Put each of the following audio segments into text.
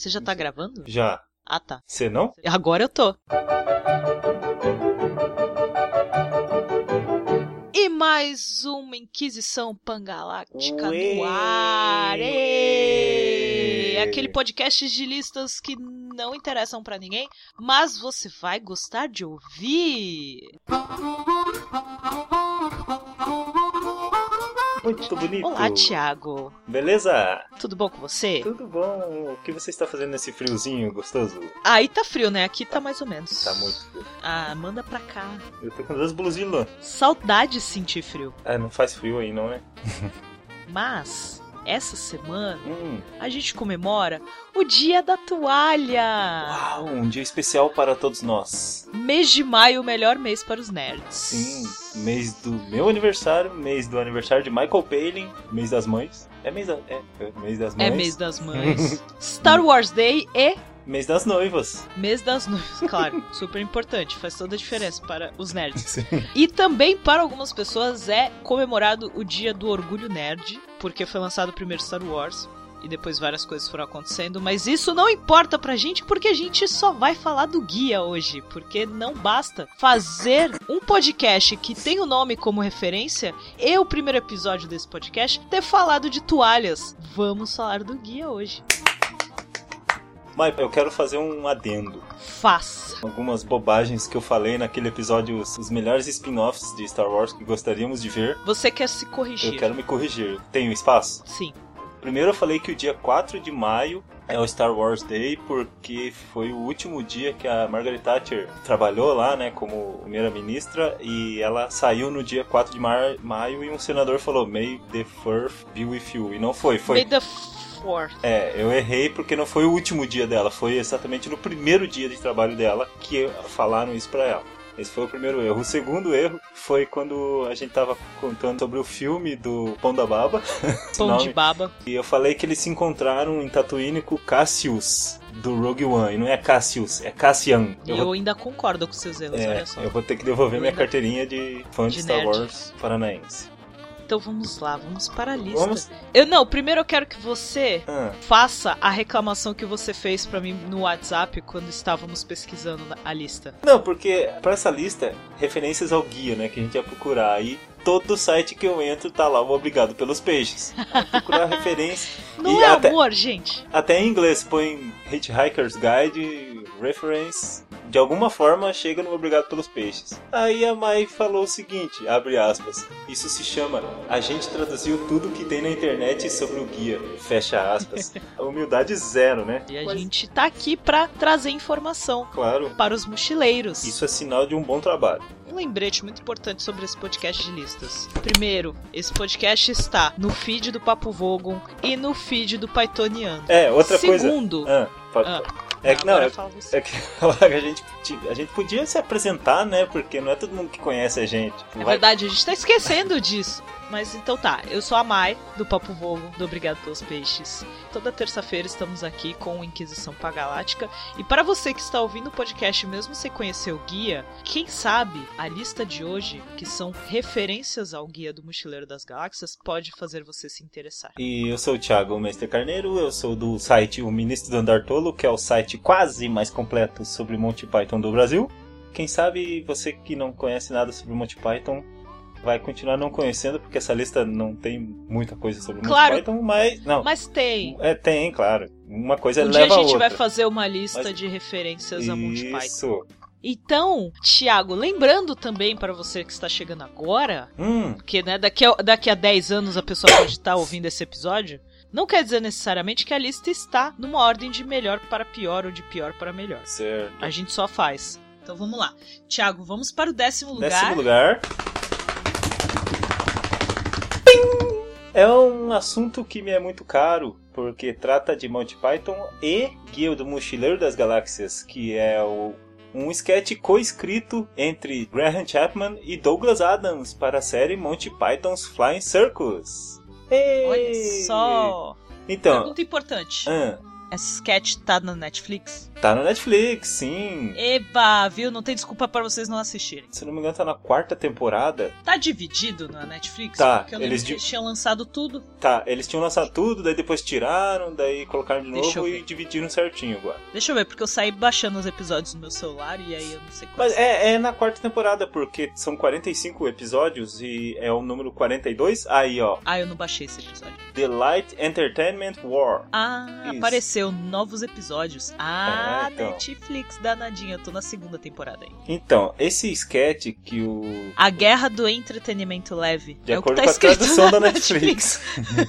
Você já tá gravando? Já. Ah, tá. Você não? Agora eu tô. E mais uma Inquisição Pangaláctica Uê! no ar. Ê! Aquele podcast de listas que não interessam pra ninguém, mas você vai gostar de ouvir. Muito bonito. Olá, Thiago. Beleza? Tudo bom com você? Tudo bom? O que você está fazendo nesse friozinho gostoso? Aí tá frio, né? Aqui tá mais ou menos. Tá muito frio. Ah, manda pra cá. Eu tô com duas blusinhas. Saudade de sentir frio. Ah, não faz frio aí, não é? Mas, essa semana, Hum. a gente comemora o Dia da Toalha. Uau, um dia especial para todos nós. Mês de maio, o melhor mês para os nerds. Sim, mês do meu aniversário, mês do aniversário de Michael Palin, mês das mães. É mês, da, é, é mês das mães. É mês das mães. Star Wars Day e Mês das noivas. mês das noivas. Claro, super importante. Faz toda a diferença para os nerds. Sim. E também para algumas pessoas é comemorado o Dia do Orgulho Nerd, porque foi lançado o primeiro Star Wars. E depois várias coisas foram acontecendo, mas isso não importa pra gente porque a gente só vai falar do guia hoje, porque não basta fazer um podcast que tem o nome como referência e o primeiro episódio desse podcast ter falado de toalhas. Vamos falar do guia hoje. Mas eu quero fazer um adendo. Faça. Algumas bobagens que eu falei naquele episódio, os melhores spin-offs de Star Wars que gostaríamos de ver. Você quer se corrigir? Eu quero me corrigir. Tenho espaço? Sim. Primeiro eu falei que o dia 4 de maio é o Star Wars Day porque foi o último dia que a Margaret Thatcher trabalhou lá, né, como primeira-ministra e ela saiu no dia 4 de mar- maio e um senador falou May the Fourth be with you e não foi, foi May the Fourth. é, eu errei porque não foi o último dia dela, foi exatamente no primeiro dia de trabalho dela que falaram isso pra ela. Esse foi o primeiro erro. O segundo erro foi quando a gente tava contando sobre o filme do Pão da Baba. Pão de baba. E eu falei que eles se encontraram em Tatooine com Cassius do Rogue One. E não é Cassius, é Cassian. E Eu eu vou, ainda concordo com seus erros, é, olha só. eu vou ter que devolver Eu minha ainda- carteirinha de fã de, de Star. Wars paranaense. Então vamos lá, vamos para a lista. Vamos? Eu não, primeiro eu quero que você Ah, faça a reclamação que você fez pra mim no WhatsApp quando estávamos pesquisando a lista. Não, porque para essa lista, referências ao guia, né, que a gente ia procurar. Aí todo site que eu entro tá lá, o obrigado pelos peixes. Procurar referência. Não E é até- amor, gente. Até em inglês, põe Hitchhiker's Guide, Reference. De alguma forma chega no Obrigado pelos Peixes. Aí a Mai falou o seguinte, abre aspas. Isso se chama A gente traduziu tudo que tem na internet sobre o guia. Fecha aspas. A humildade zero, né? E a Mas, gente tá aqui pra trazer informação Claro. para os mochileiros. Isso é sinal de um bom trabalho. Um lembrete muito importante sobre esse podcast de listas. Primeiro, esse podcast está no feed do Papo Vogon e no feed do Pythoniano. É, outra coisa. Segundo, Ah, pode- Ah, é que não, é, é que a gente, a gente podia se apresentar, né? Porque não é todo mundo que conhece a gente. É Vai- verdade, a gente tá esquecendo disso. Mas então tá, eu sou a Mai, do Papo Vogo, do Obrigado pelos Peixes. Toda terça-feira estamos aqui com o Inquisição Pagalática. E para você que está ouvindo o podcast mesmo sem conhecer o guia, quem sabe a lista de hoje, que são referências ao guia do Mochileiro das Galáxias, pode fazer você se interessar. E eu sou o Thiago Mestre Carneiro, eu sou do site O Ministro do Andar Tolo, que é o site quase mais completo sobre Monty Python do Brasil. Quem sabe você que não conhece nada sobre Monty Python vai continuar não conhecendo, porque essa lista não tem muita coisa sobre Claro. Monty Python, mas. Não. Mas tem. É, tem, claro. Uma coisa Um dia a leva a gente outra. vai fazer uma lista Mas- de referências a Monty Python. Isso. Então, Thiago, lembrando também para você que está chegando agora, Hum, Porque, né, daqui a, daqui a 10 anos a pessoa pode estar ouvindo esse episódio. Não quer dizer necessariamente que a lista está numa ordem de melhor para pior ou de pior para melhor. certo. A gente só faz. Então vamos lá. Tiago, vamos para o décimo lugar. Décimo lugar. É um assunto que me é muito caro, porque trata de Monty Python e Guia do Mochileiro das Galáxias, que é o, um sketch co-escrito entre Graham Chapman e Douglas Adams para a série Monty Python's Flying Circus. Ei! Olha só. Então, Pergunta importante. ah, essa sketch tá na Netflix? Tá na Netflix, sim. Eba, viu? Não tem desculpa para vocês não assistirem. Se não me engano, tá na quarta temporada. Tá dividido na Netflix? Tá, eles di- tinham lançado tudo. Tá, eles tinham lançado tudo, daí depois tiraram, daí colocaram de Deixa novo e dividiram certinho agora. Deixa eu ver, porque eu saí baixando os episódios no meu celular e aí eu não sei Mas quais. é, é na quarta temporada, porque são 45 episódios e é o número 42. Aí, ó, Ah, eu não baixei esse episódio. The Light Entertainment War. Ah, Isso. apareceu novos episódios. Ah, É, então. Netflix danadinha. Eu tô na segunda temporada aí. Então, esse sketch que o. A Guerra do Entretenimento Leve. De é o que acordo tá com a tradução da Netflix.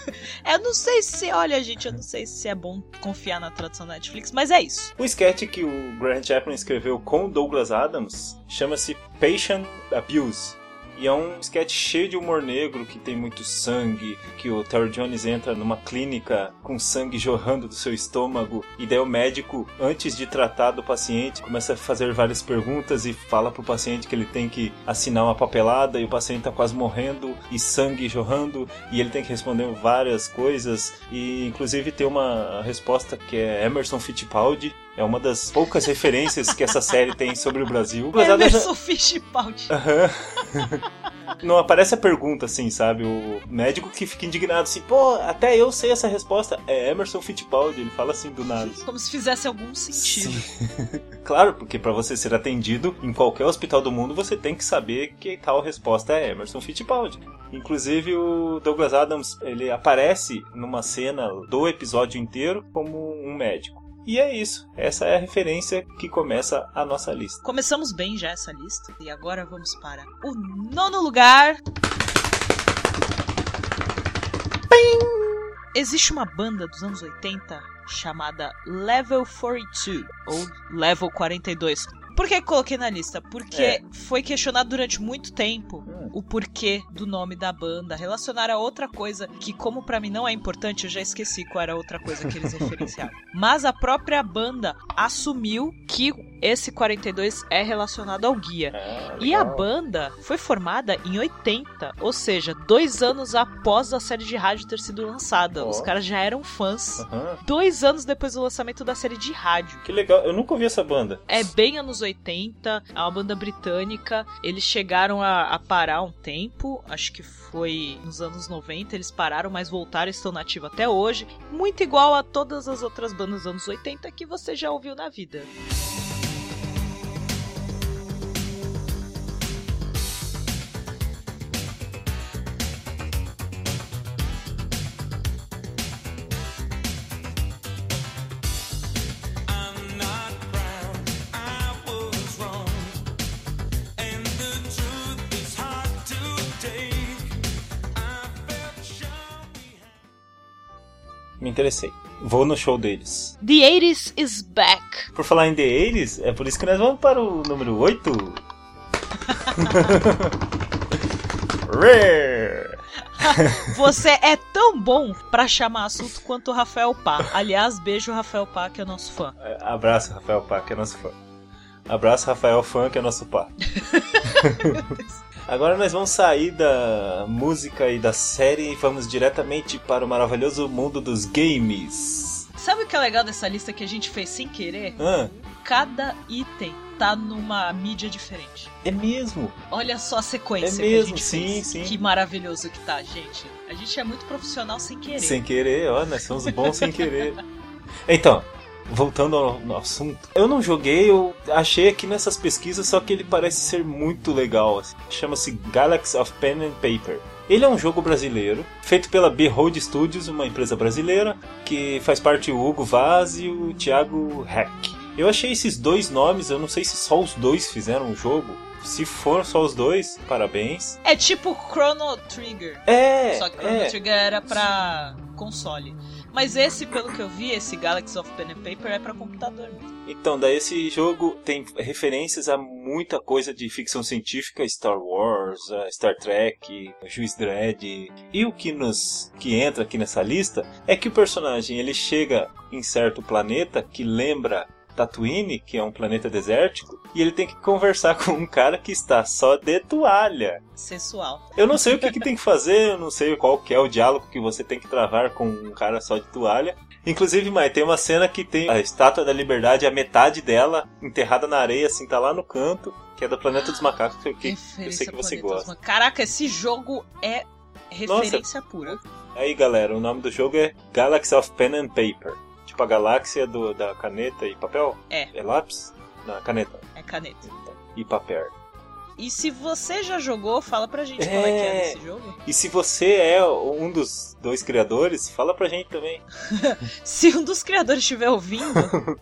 eu não sei se, olha, gente, eu não sei se é bom confiar na tradução da Netflix, mas é isso. O sketch que o Grant Chapman escreveu com o Douglas Adams chama-se Patient Abuse. E é um sketch cheio de humor negro, que tem muito sangue, que o Terry Jones entra numa clínica com sangue jorrando do seu estômago, e daí o médico, antes de tratar do paciente, começa a fazer várias perguntas e fala pro paciente que ele tem que assinar uma papelada, e o paciente tá quase morrendo, e sangue jorrando, e ele tem que responder várias coisas, e inclusive tem uma resposta que é Emerson Fittipaldi, é uma das poucas referências que essa série tem sobre o Brasil. Mas ela- Emerson Fittipaldi. não aparece a pergunta, assim, sabe? O médico que fica indignado, assim, pô, até eu sei essa resposta. É Emerson Fittipaldi, ele fala assim do nada. Como se fizesse algum sentido. Claro, porque pra você ser atendido em qualquer hospital do mundo, você tem que saber que tal resposta é Emerson Fittipaldi. Inclusive o Douglas Adams, ele aparece numa cena do episódio inteiro como um médico. E é isso. Essa é a referência que começa a nossa lista. Começamos bem já essa lista. E agora vamos para o nono lugar. Existe uma banda dos anos 80 chamada Level 42 ou Level 42. Por que coloquei na lista? Porque É. foi questionado durante muito tempo Hum. o porquê do nome da banda, relacionar a outra coisa que, como pra mim não é importante, eu já esqueci qual era a outra coisa que eles referenciaram. Mas a própria banda assumiu que esse 42 é relacionado ao guia. Ah, E a banda foi formada em 80, ou seja, dois anos após a série de rádio ter sido lançada. Ó. Os caras já eram fãs. Dois anos depois do lançamento da série de rádio. Que legal, eu nunca ouvi essa banda. É bem anos 80, é uma banda britânica. Eles chegaram a, a parar um tempo, acho que foi nos anos 90, eles pararam, mas voltaram e estão nativos até hoje. Muito igual a todas as outras bandas dos anos 80 que você já ouviu na vida. I'm Me interessei. Vou no show deles. The 80s is back. Por falar em The Eles, é por isso que nós vamos para o número 8. Rare! Você é tão bom pra chamar assunto quanto o Rafael Pá. Aliás, beijo Rafael Pá, que é nosso fã. É, Abraço, Rafael Pá, que é nosso fã. Abraço, Rafael Fã, que é nosso pá. Agora nós vamos sair da música e da série e vamos diretamente para o maravilhoso mundo dos games. Sabe o que é legal dessa lista que a gente fez sem querer? Ah, Cada item tá numa mídia diferente. é mesmo? Olha só a sequência É que a mesmo, gente sim, fez. sim. Que maravilhoso que tá, gente. A gente é muito profissional sem querer. Sem querer, ó, nós somos bons sem querer. Então, voltando ao, assunto, eu não joguei, eu achei aqui nessas pesquisas, só que ele parece ser muito legal. assim. Chama-se Galaxy of Pen and Paper. Ele é um jogo brasileiro, feito pela Behold Studios, uma empresa brasileira, que faz parte o Hugo Vaz e o Thiago Heck. Eu achei esses dois nomes, eu não sei se só os dois fizeram o jogo. Se for só os dois, parabéns. É tipo Chrono Trigger. É, Só que Chrono é. Trigger era pra console. Mas esse, pelo que eu vi, esse Galaxy of Pen and Paper é pra computador. Então, daí esse jogo tem referências a muita coisa de ficção científica, Star Wars, eh, Star Trek, Juiz Dredd. E o que nos que entra aqui nessa lista é que o personagem ele chega em certo planeta que lembra Tatooine, que é um planeta desértico, e ele tem que conversar com um cara que está só de toalha. Sensual. Eu não sei o que, que tem que fazer, eu não sei qual que é o diálogo que você tem que travar com um cara só de toalha. Inclusive, Mai, tem uma cena que tem a Estátua da Liberdade, a metade dela enterrada na areia, assim, tá lá no canto, que é do Planeta dos Macacos, que eu, que eu sei que você gosta. Caraca, esse jogo é referência pura. Aí, galera, o nome do jogo é Galaxy of Pen and Paper. Tipo a galáxia do, da caneta e papel? É. É lápis? Na caneta É caneta. e papel. E se você já jogou, fala pra gente qual é que é É. desse jogo. E se você é um dos dois criadores, fala pra gente também. Se um dos criadores estiver ouvindo.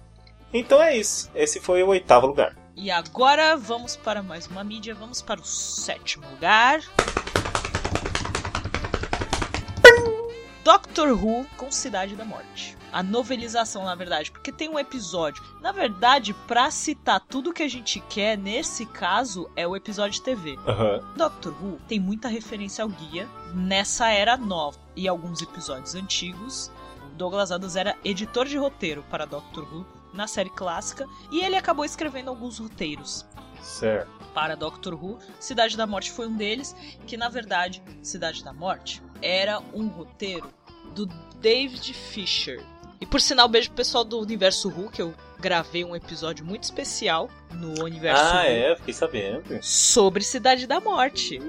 Então é isso. Esse foi o oitavo lugar. e agora vamos para mais uma mídia. Vamos para o sétimo lugar. Doctor Who com Cidade da Morte. A novelização, na verdade, porque tem um episódio. Na verdade, pra citar tudo que a gente quer, nesse caso, é o episódio TV. Aham. Doctor Who tem muita referência ao guia nessa era nova e alguns episódios antigos. Douglas Adams era editor de roteiro para Doctor Who na série clássica e ele acabou escrevendo alguns roteiros Certo. para Doctor Who. Cidade da Morte foi um deles, que na verdade, Cidade da Morte era um roteiro do David Fisher. E por sinal, beijo pro pessoal do Universo que eu gravei um episódio muito especial no Universo Ah, Who é, fiquei sabendo. sobre Cidade da Morte.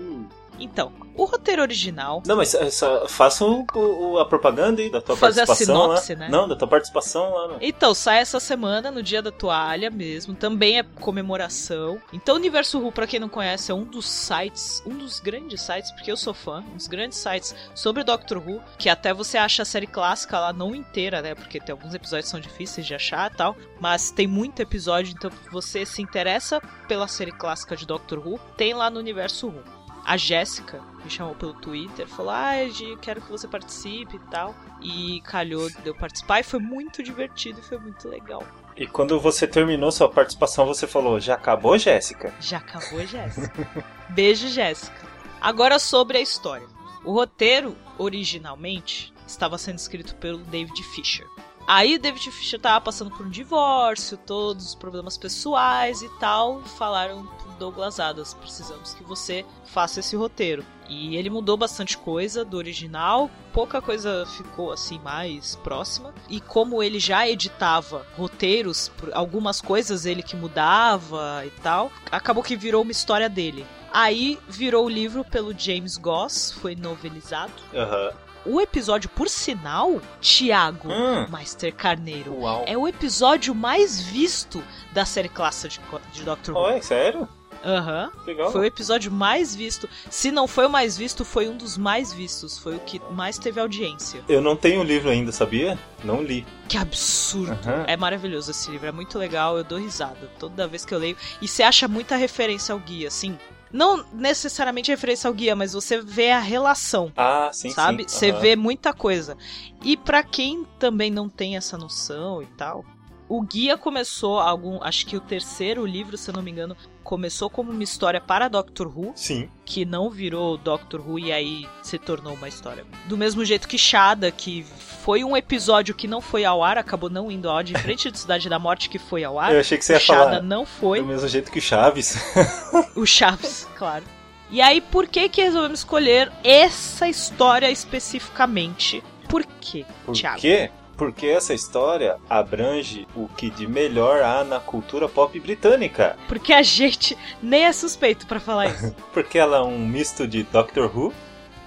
Então, o roteiro original Não, mas só- só faça o- o- a propaganda aí da tua Fazer a participação sinopse, lá. né? Não, da tua participação lá. No... Então, sai essa semana, no dia da toalha mesmo. Também é comemoração. Então, o Universo Who, pra quem não conhece, é um dos sites, um dos grandes sites, porque eu sou fã, um dos grandes sites sobre Doctor Who, que até você acha a série clássica lá não inteira, né? Porque tem alguns episódios que são difíceis de achar e tal. Mas tem muito episódio, então você se interessa pela série clássica de Doctor Who, tem lá no Universo Who. A Jéssica me chamou pelo Twitter, falou: Ah, Gi, quero que você participe e tal. E calhou de eu participar e foi muito divertido e foi muito legal. E quando você terminou sua participação, você falou: Já acabou, Jéssica? Já acabou, Jéssica. Beijo, Jéssica. Agora sobre a história. O roteiro, originalmente, estava sendo escrito pelo David Fisher. Aí David Fisher tava passando por um divórcio, todos os problemas pessoais e tal. Falaram pro Douglas Adams, precisamos que você faça esse roteiro. E ele mudou bastante coisa do original, pouca coisa ficou assim mais próxima. E como ele já editava roteiros, algumas coisas ele que mudava e tal, acabou que virou uma história dele. Aí virou o livro pelo James Goss, foi novelizado. Aham. O episódio, por sinal, Tiago Hum. Master Carneiro, Uau. é o episódio mais visto da série clássica de, de Doctor Who. Oi, sério? Aham. Legal. Foi o episódio mais visto. Se não foi o mais visto, foi um dos mais vistos. Foi o que mais teve audiência. Eu não tenho o livro ainda, sabia? Não li. Que absurdo. Aham. É maravilhoso esse livro, é muito legal, eu dou risada toda vez que eu leio. E você acha muita referência ao guia, assim. Não necessariamente referência ao guia, mas você vê a relação. Ah, sim, sabe? sim. Você Aham. vê muita coisa. E pra quem também não tem essa noção e tal, o guia começou algum, acho que o terceiro livro, se eu não me engano, começou como uma história para Doctor Who, Sim. que não virou Doctor Who e aí se tornou uma história. Do mesmo jeito que Shada, que foi um episódio que não foi ao ar, acabou não indo ao ar, diferente de Cidade da Morte que foi ao ar. Eu achei que você ia Shada falar não foi. do mesmo jeito que o Chaves. O Chaves, claro. E aí, por que que resolvemos escolher essa história especificamente? Por quê, Por Thiago? quê? Porque essa história abrange o que de melhor há na cultura pop britânica. Porque a gente nem é suspeito pra falar isso. Porque ela é um misto de Doctor Who,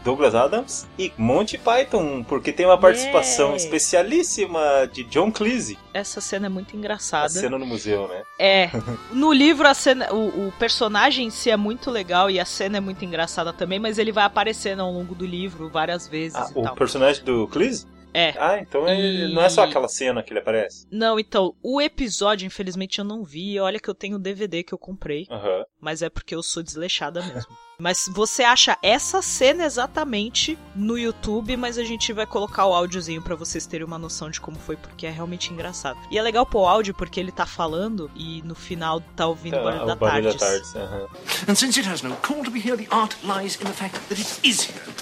Douglas Adams e Monty Python. Porque tem uma participação Yeah. especialíssima de John Cleese. Essa cena é muito A engraçada. cena no museu, né? É. No livro, a cena, o, o personagem em si é muito legal e a cena é muito engraçada também, mas ele vai aparecendo ao longo do livro várias vezes Ah, o tal. personagem do Cleese? É. Ah, então é- E- não é só aquela cena que ele aparece. Não, então, o episódio, infelizmente, eu não vi. Olha que eu tenho o DVD que eu comprei. Aham. mas é porque eu sou desleixada mesmo. Mas você acha essa cena exatamente no YouTube, mas a gente vai colocar o áudiozinho pra vocês terem uma noção de como foi, porque é realmente engraçado. E é legal pôr o áudio porque ele tá falando e no final tá ouvindo o barulho Tá, da o barulho da tarde. tarde. aham. And since it has no call to be here, the art lies in the fact that it is here.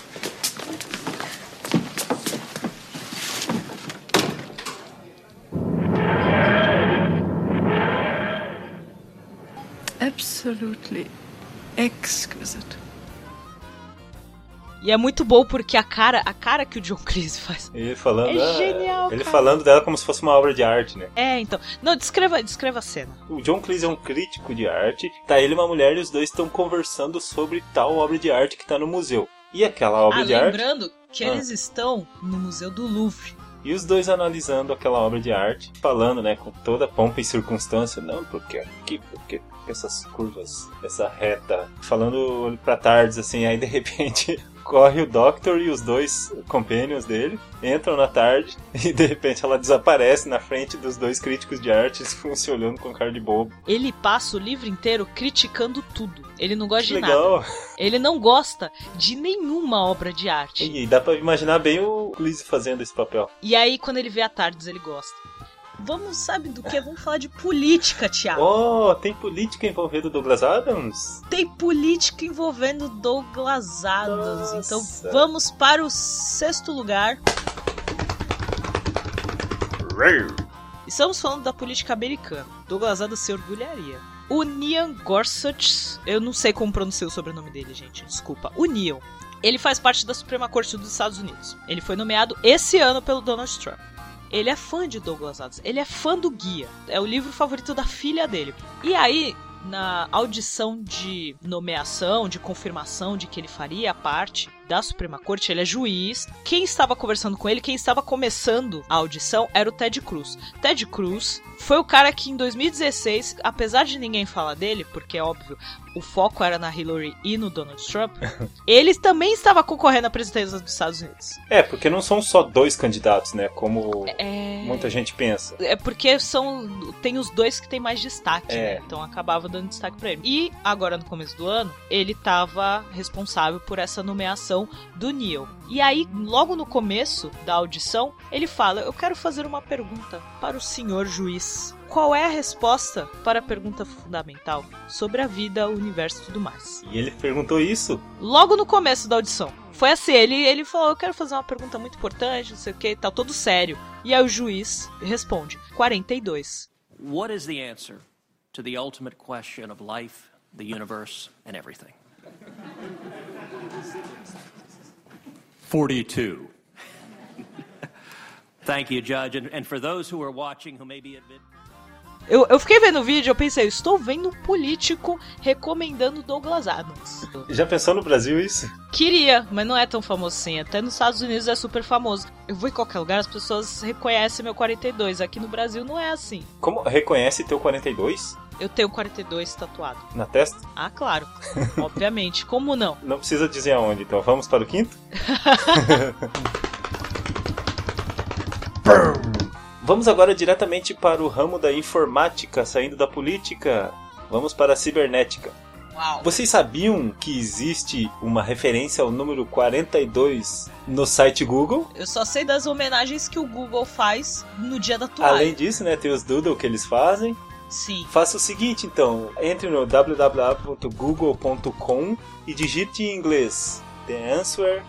Absolutely exquisite. E é muito bom porque a cara, a cara que o John Cleese faz. Ele falando. É ah, genial, Ele cara. falando dela como se fosse uma obra de arte, né? É, então. Não, descreva, descreva a cena. O John Cleese é um crítico de arte, tá ele e uma mulher e os dois estão conversando sobre tal obra de arte que tá no museu. E aquela obra ah, de arte. lembrando que Ah. eles estão no Museu do Louvre. E os dois analisando aquela obra de arte, falando, né, com toda pompa e circunstância, não, porque aqui, porque essas curvas, essa reta, falando pra tardes assim, aí de repente corre o Doctor e os dois companions dele, entram na tarde e de repente ela desaparece na frente dos dois críticos de arte, eles ficam se olhando com cara de bobo. Ele passa o livro inteiro criticando tudo. Ele não gosta Que de nada. legal! Ele não gosta de nenhuma obra de arte. E dá pra imaginar bem o Cleese fazendo esse papel. E aí, quando ele vê a Tardes, ele gosta. Vamos, sabe do que? Vamos falar de política, Thiago. Oh, tem política envolvendo o Douglas Adams? Tem política envolvendo Douglas Adams. Nossa. Então vamos para o sexto lugar. Estamos falando da política americana. Douglas Adams se orgulharia. O Neil Gorsuch, eu não sei como pronunciar o sobrenome dele, gente, desculpa. O Neil. Ele faz parte da Suprema Corte dos Estados Unidos. Ele foi nomeado esse ano pelo Donald Trump. Ele é fã de Douglas Adams. Ele é fã do Guia. É o livro favorito da filha dele. E aí, na audição de nomeação, de confirmação de que ele faria parte da Suprema Corte, ele é juiz. Quem estava conversando com ele, quem estava começando a audição, era o Ted Cruz. Ted Cruz foi o cara que em 2016, apesar de ninguém falar dele, porque é óbvio, o foco era na Hillary e no Donald Trump, ele também estava concorrendo à presidência dos Estados Unidos. É, porque não são só dois candidatos, né? Como É... muita gente pensa. É porque são. Tem os dois que tem mais destaque, É. né? Então acabava dando destaque pra ele. E agora, no começo do ano, ele tava responsável por essa nomeação do Neil. E aí, logo no começo da audição, ele fala: Eu quero fazer uma pergunta para o senhor juiz. Qual é a resposta para a pergunta fundamental sobre a vida, o universo e tudo mais? E ele perguntou isso. Logo no começo da audição. Foi assim, ele, ele falou, eu quero fazer uma pergunta muito importante, não sei o que, tá todo sério. E aí o juiz responde, 42. What is the answer to the ultimate question of life, the universe, and everything? 42. Thank you, Judge. And, and for those who are watching who maybe admit. Eu, eu fiquei vendo o vídeo, eu pensei, eu estou vendo um político recomendando Douglas Adams. Já pensou no Brasil isso? Queria, mas não é tão famoso assim. Até nos Estados Unidos é super famoso. Eu vou em qualquer lugar, as pessoas reconhecem meu 42. Aqui no Brasil não é assim. Como reconhece teu 42 Eu tenho 42 tatuado. na testa? Ah, claro. Obviamente. Como não? Não precisa dizer aonde, então vamos para o quinto? vamos agora diretamente para o ramo da informática, saindo da política. Vamos para a cibernética. Uau. Vocês sabiam que existe uma referência ao número 42 no site Google? Eu só sei das homenagens que o Google faz no dia da toalha. Além disso, né, tem os doodle que eles fazem. Sim. Faça o seguinte, então, entre no www.google.com e digite em inglês The Answer.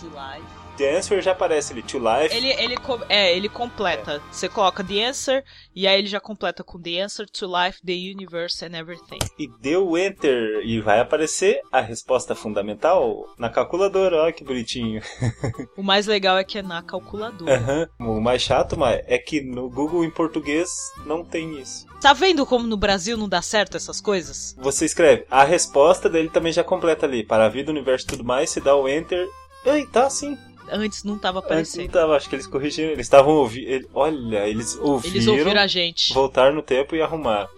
To life. The Answer já aparece ali, To Life. Ele, ele, é, ele completa. Você coloca The Answer e aí ele já completa com The Answer to Life, The Universe and Everything. E deu Enter e vai aparecer a resposta fundamental na calculadora. Olha que bonitinho. O mais legal é que é na calculadora. Aham. O mais chato mas é que no Google em português não tem isso. Tá vendo como no Brasil não dá certo essas coisas? Você escreve a resposta dele também já completa ali. Para a vida, o universo e tudo mais, você dá o Enter. Ei, tá sim. Antes não tava Antes não aparecendo. tava, acho que eles corrigiram. Eles estavam ouvindo. Olha, eles ouviram. Eles ouviram a gente. Voltar no tempo e arrumar.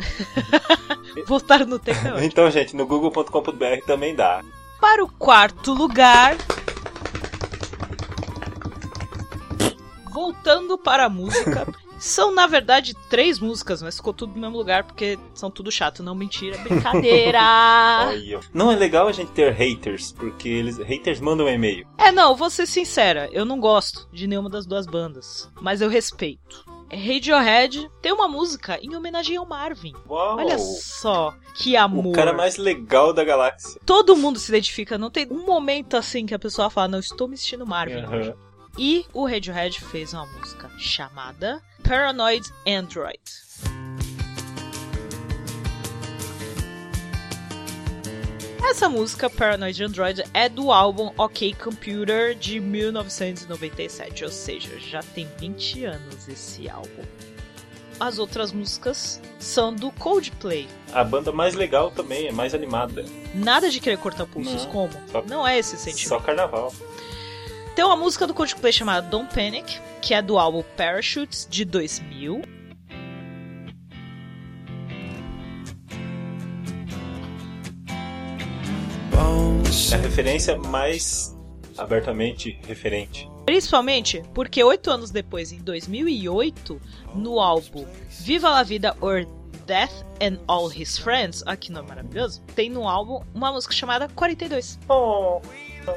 Voltaram no tempo. é. Então, gente, no google.com.br também dá. Para o quarto lugar. Voltando para a música. São, na verdade, três músicas, mas ficou tudo no mesmo lugar porque são tudo chato. Não, mentira, brincadeira. Não é legal a gente ter haters, porque eles haters mandam um e-mail. é, não, vou ser sincera. Eu não gosto de nenhuma das duas bandas. Mas eu respeito. Radiohead tem uma música em homenagem ao Marvin. Uau! Olha só que amor. o cara mais legal da galáxia. Todo mundo se identifica, não tem um momento assim que a pessoa fala, não, estou me sentindo Marvin. Aham. Hoje." E o Radiohead fez uma música chamada Paranoid Android. Essa música, Paranoid Android, é do álbum OK Computer de 1997, ou seja, já tem 20 anos esse álbum. As outras músicas são do Coldplay. A banda mais legal também, é mais animada. Nada de querer cortar pulsos, Não, como? só- Não é esse sentimento. Só carnaval. Tem uma música do Coldplay chamada Don't Panic, que é do álbum Parachutes de 2000. É a referência mais abertamente referente. Principalmente porque oito anos depois, em 2008, no álbum Viva la Vida or Death and All His Friends, aqui não é maravilhoso, tem no álbum uma música chamada 42. Oh,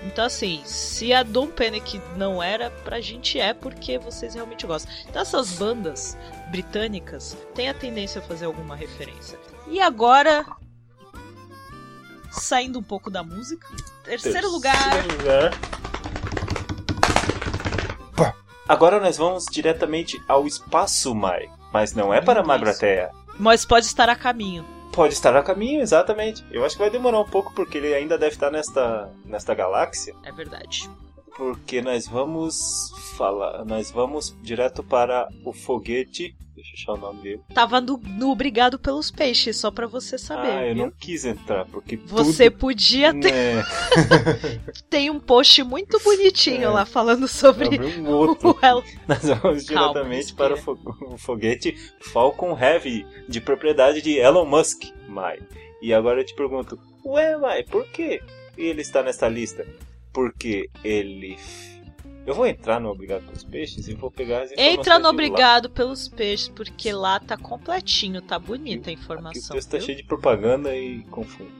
Então assim, se a Don't Panic não era, pra gente é porque vocês realmente gostam. Então essas bandas britânicas têm a tendência a fazer alguma referência. E agora, saindo um pouco da música, terceiro lugar... terceiro lugar. Agora nós vamos diretamente ao espaço, Mai. Mas não é para Isso. Magrateia. Mas pode estar a caminho. Pode estar a caminho, exatamente. Eu acho que vai demorar um pouco porque ele ainda deve estar nesta, nesta galáxia. É verdade. Porque nós vamos falar. Nós vamos direto para o foguete. Deixa eu achar o nome dele. Tava no, no Obrigado pelos Peixes, só pra você saber. ah, eu viu? não quis entrar, porque Você tudo... podia ter. Né, Tem um post muito bonitinho É. lá falando sobre um outro. o El. Nós vamos Calma, diretamente para o foguete Falcon Heavy, de propriedade de Elon Musk, Mai. E agora eu te pergunto, ué, Mai, por que ele está nessa lista? Porque ele... Eu vou entrar no Obrigado pelos Peixes e vou pegar as informações Entra no. Obrigado pelos Peixes, porque lá tá completinho, tá bonita a Aqui o informação. texto tá viu? cheio de propaganda e confundo.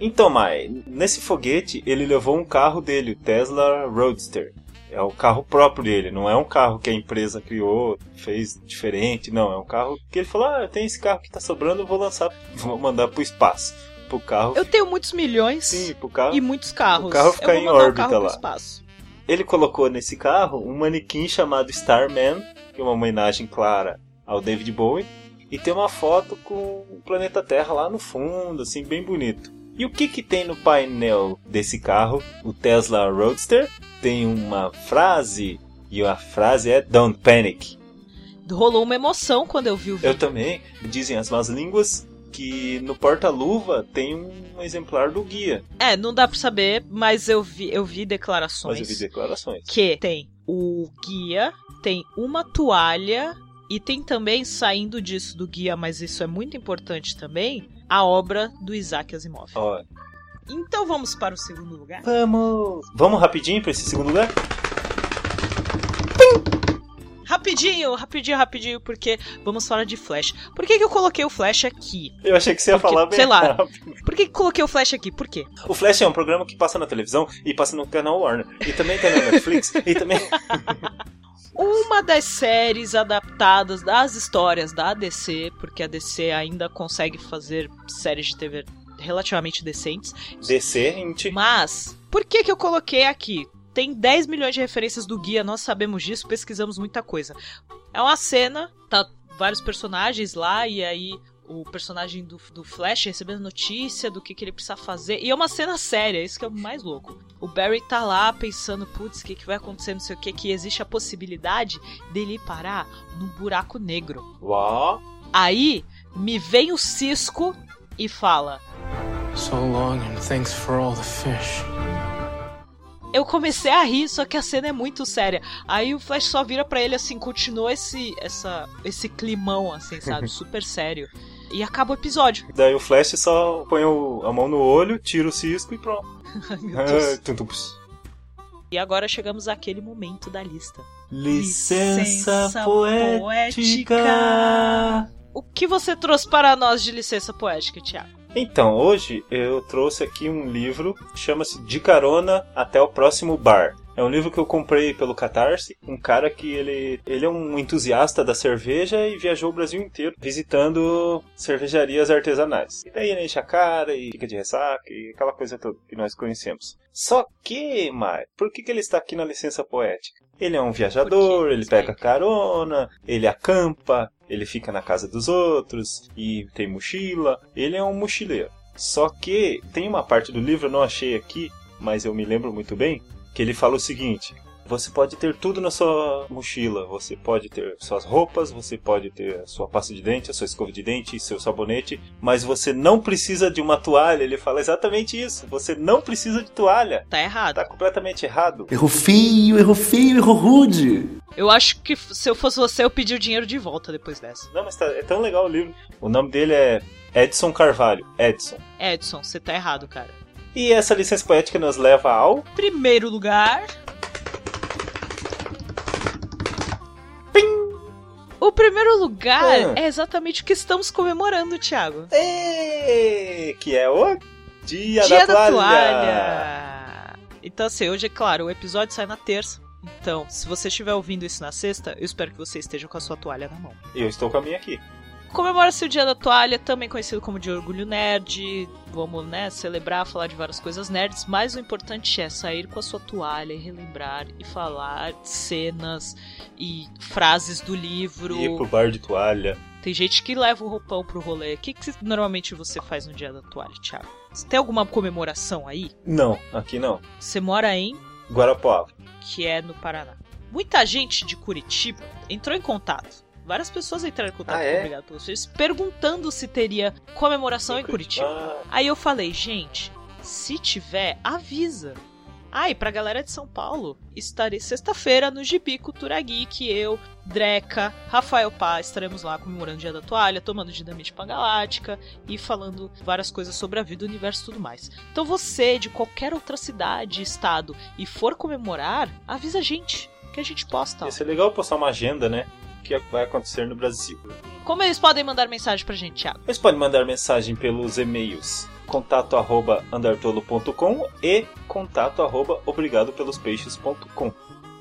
Então, Mai, nesse foguete ele levou um carro dele, o Tesla Roadster. É o carro próprio dele, não é um carro que a empresa criou, fez diferente, não. É um carro que ele falou: ah, tem esse carro que tá sobrando, eu vou lançar, vou mandar pro espaço. Pro carro. Eu tenho muitos milhões Sim, pro carro. e muitos carros. o carro ficar Eu vou em órbita lá. Ele colocou nesse carro um manequim chamado Starman, que é uma homenagem clara ao David Bowie, e tem uma foto com o planeta Terra lá no fundo, assim, bem bonito. E o que que tem no painel desse carro, o Tesla Roadster? Tem uma frase, e a frase é Don't Panic. Rolou uma emoção quando eu vi o Eu vídeo. também, dizem as más línguas, que no porta-luva tem um exemplar do guia. É, não dá pra saber, mas eu vi, eu vi declarações. Mas eu vi declarações. que tem o guia, tem uma toalha e tem também, saindo disso do guia, mas isso é muito importante também, a obra do Isaac Asimov. Ó, Então vamos para o segundo lugar. vamos! Vamos rapidinho para esse segundo lugar? Rapidinho, rapidinho, rapidinho, porque vamos falar de Flash. Por que, que eu coloquei o Flash aqui? Eu achei que você ia Porque, falar bem sei lá. rápido. Por que, que coloquei o Flash aqui? Por quê? O Flash é um programa que passa na televisão e passa no canal Warner. E também tem na Netflix. e também. Uma das séries adaptadas das histórias da DC, porque a DC ainda consegue fazer séries de TV relativamente decentes. Decente. Mas, por que que eu coloquei aqui? Tem 10 milhões de referências do guia, nós sabemos disso, pesquisamos muita coisa. É uma cena, tá vários personagens lá, e aí o personagem do, do Flash recebendo notícia do que, que ele precisa fazer. E é uma cena séria, isso que é o mais louco. O Barry tá lá pensando, putz, o que, que vai acontecer, não sei o que, que existe a possibilidade dele parar num buraco negro. Uau. Aí me vem o Cisco e fala: So long and thanks for all the fish. Eu comecei a rir, só que a cena é muito séria. Aí o Flash só vira pra ele assim, continua esse essa esse climão assim, sabe, super sério. E acaba o episódio. Daí o Flash só põe o- a mão no olho, tira o cisco e pronto. Ai, meu Deus. Ah, ps. E agora chegamos àquele momento da lista. Licença Licença poética. O que você trouxe para nós de licença poética, Thiago? Então, hoje eu trouxe aqui um livro, chama-se De Carona até o Próximo Bar. É um livro que eu comprei pelo Catarse, um cara que ele, ele é um entusiasta da cerveja e viajou o Brasil inteiro visitando cervejarias artesanais. E daí ele enche a cara e fica de ressaca e aquela coisa toda que nós conhecemos. Só que, Mai, por que, que ele está aqui na licença poética? Ele é um viajador, ele pega carona, ele acampa, ele fica na casa dos outros e tem mochila. Ele é um mochileiro. Só que tem uma parte do livro, eu não achei aqui, mas eu me lembro muito bem, que ele fala o seguinte: você pode ter tudo na sua mochila, você pode ter suas roupas, você pode ter a sua pasta de dente, a sua escova de dente, seu sabonete, mas você não precisa de uma toalha. Ele fala exatamente isso. Você não precisa de toalha. Tá errado. Tá completamente errado. Errou feio, errou feio, errou rude. Eu acho que se eu fosse você, eu pedi o dinheiro de volta depois dessa. Não, mas tá, é tão legal o livro. O nome dele é Edson Carvalho. Edson. Edson, você tá errado, cara. E essa licença poética nos leva ao. Primeiro lugar. O primeiro lugar Ah. é exatamente o que estamos comemorando, Thiago. Ê, Que é o Dia, Dia da, da toalha. toalha. Então, assim, hoje, é claro, o episódio sai na terça. Então, se você estiver ouvindo isso na sexta, eu espero que você esteja com a sua toalha na mão. Eu estou com a minha aqui. Comemora-se o Dia da Toalha, também conhecido como Dia Orgulho Nerd. Vamos, né, celebrar, falar de várias coisas nerds, mas o importante é sair com a sua toalha e relembrar e falar cenas e frases do livro. Ir pro bar de toalha. Tem gente que leva o roupão pro rolê. O que, que normalmente você faz no Dia da Toalha, Thiago? Você tem alguma comemoração aí? Não, aqui não. Você mora em Guarapuava. que é no Paraná. Muita gente de Curitiba entrou em contato. Várias pessoas entraram em contato Ah, com é? Obrigado pelos Filhos, perguntando se teria comemoração em Curitiba. Ah, Aí eu falei, gente, se tiver, avisa. Ah, e pra galera de São Paulo, estarei sexta-feira no Gibi Cultura Geek, eu, Dreca, Rafael Pá, estaremos lá comemorando o Dia da Toalha, tomando Dinamite Pangalática e falando várias coisas sobre a vida, o universo e tudo mais. Então você, de qualquer outra cidade, estado, e for comemorar, avisa a gente, que a gente posta. ia ser legal postar uma agenda, né? Que vai acontecer no Brasil. Como eles podem mandar mensagem pra gente, Thiago? Vocês podem mandar mensagem pelos e-mails contato arroba andartolo.com e contato arroba obrigadopelospeixes.com.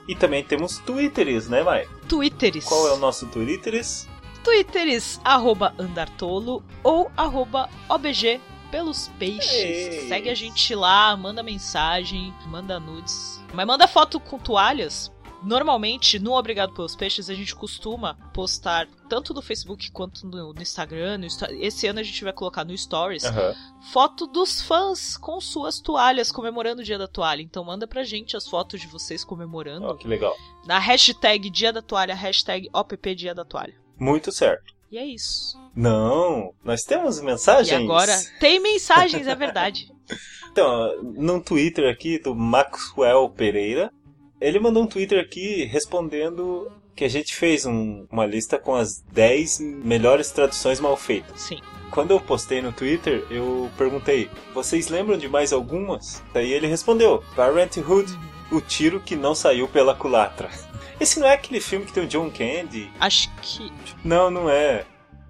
E também temos twitters, né, Mai? Twitters. Qual é o nosso twitters? Twitters, arroba Andartolo ou arroba OBG pelos peixes. Ei. Segue a gente lá, manda mensagem, manda nudes. Mas manda foto com toalhas. Normalmente, no Obrigado pelos Peixes, a gente costuma postar tanto no Facebook quanto no, no Instagram. no Esse ano a gente vai colocar no Stories Aham. foto dos fãs com suas toalhas comemorando o Dia da Toalha. Então manda pra gente as fotos de vocês comemorando. Ó, que legal. Na hashtag Dia da Toalha, hashtag OPP Dia da Toalha. Muito certo. E é isso. Não, nós temos mensagens. E agora tem mensagens, é verdade. Então, num Twitter aqui do Maxwell Pereira, ele mandou um Twitter aqui respondendo que a gente fez um- uma lista com as 10 melhores traduções mal feitas. Sim. Quando eu postei no Twitter, eu perguntei: vocês lembram de mais algumas? Daí ele respondeu: Parenthood, o tiro que não saiu pela culatra. Esse não é aquele filme que tem o John Candy? Acho que. Não, não é.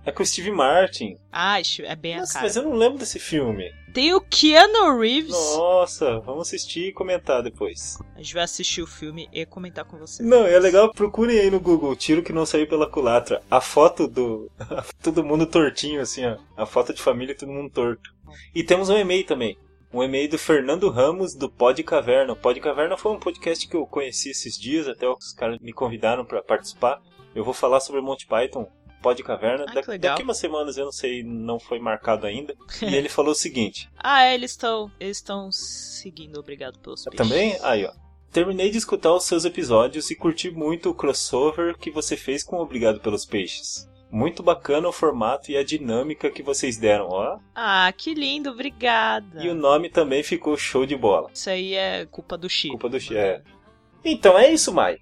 É com o Steve Martin. Ah, é bem a Nossa, cara. mas eu não lembro desse filme. Tem o Keanu Reeves. Nossa, vamos assistir e comentar depois. A gente vai assistir o filme e comentar com você. Não, é legal, procurem aí no Google, tiro que não saiu pela culatra. A foto do. todo mundo tortinho, assim, ó. A foto de família e todo mundo torto. E temos um e-mail também. Um e-mail do Fernando Ramos, do Pod Caverna. O Pod Caverna foi um podcast que eu conheci esses dias, até os caras me convidaram pra participar. Eu vou falar sobre Monty Python, Pod Caverna. Ah, Da- daqui umas semanas, eu não sei, não foi marcado ainda. e ele falou o seguinte: Ah, é, eles estão. Eles estão seguindo, obrigado pelos peixes. Também? Aí, ó. Terminei de escutar os seus episódios e curti muito o crossover que você fez com Obrigado pelos Peixes. Muito bacana o formato e a dinâmica que vocês deram, ó. Ah, que lindo, obrigada. E o nome também ficou show de bola. Isso aí é culpa do Chico. Culpa do Xi. É. Então é isso, Mai.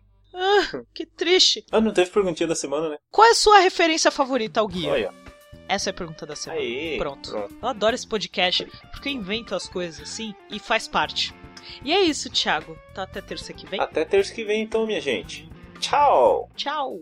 Que triste. Ah, não teve perguntinha da semana, né? Qual é a sua referência favorita ao guia? Olha. Essa é a pergunta da semana. Aí. Pronto. Eu adoro esse podcast porque eu invento as coisas assim e faz parte. E é isso, Thiago. Tá até terça que vem. Até terça que vem, então, minha gente. Tchau! Tchau.